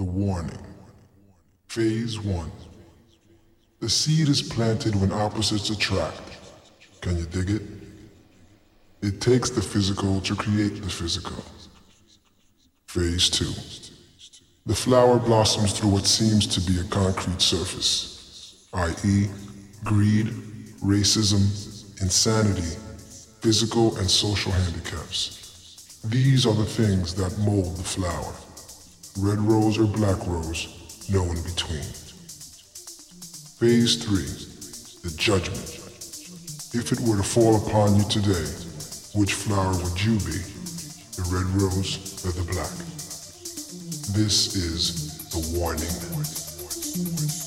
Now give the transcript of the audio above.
The warning. Phase 1. The seed is planted when opposites attract. Can you dig it? It takes the physical to create the physical. Phase 2. The flower blossoms through what seems to be a concrete surface, i.e., greed, racism, insanity, physical and social handicaps. These are the things that mold the flower. Red rose or black rose, no in between. Phase 3. The judgment. If it were to fall upon you today, which flower would you be? The red rose or the black? This is the warning.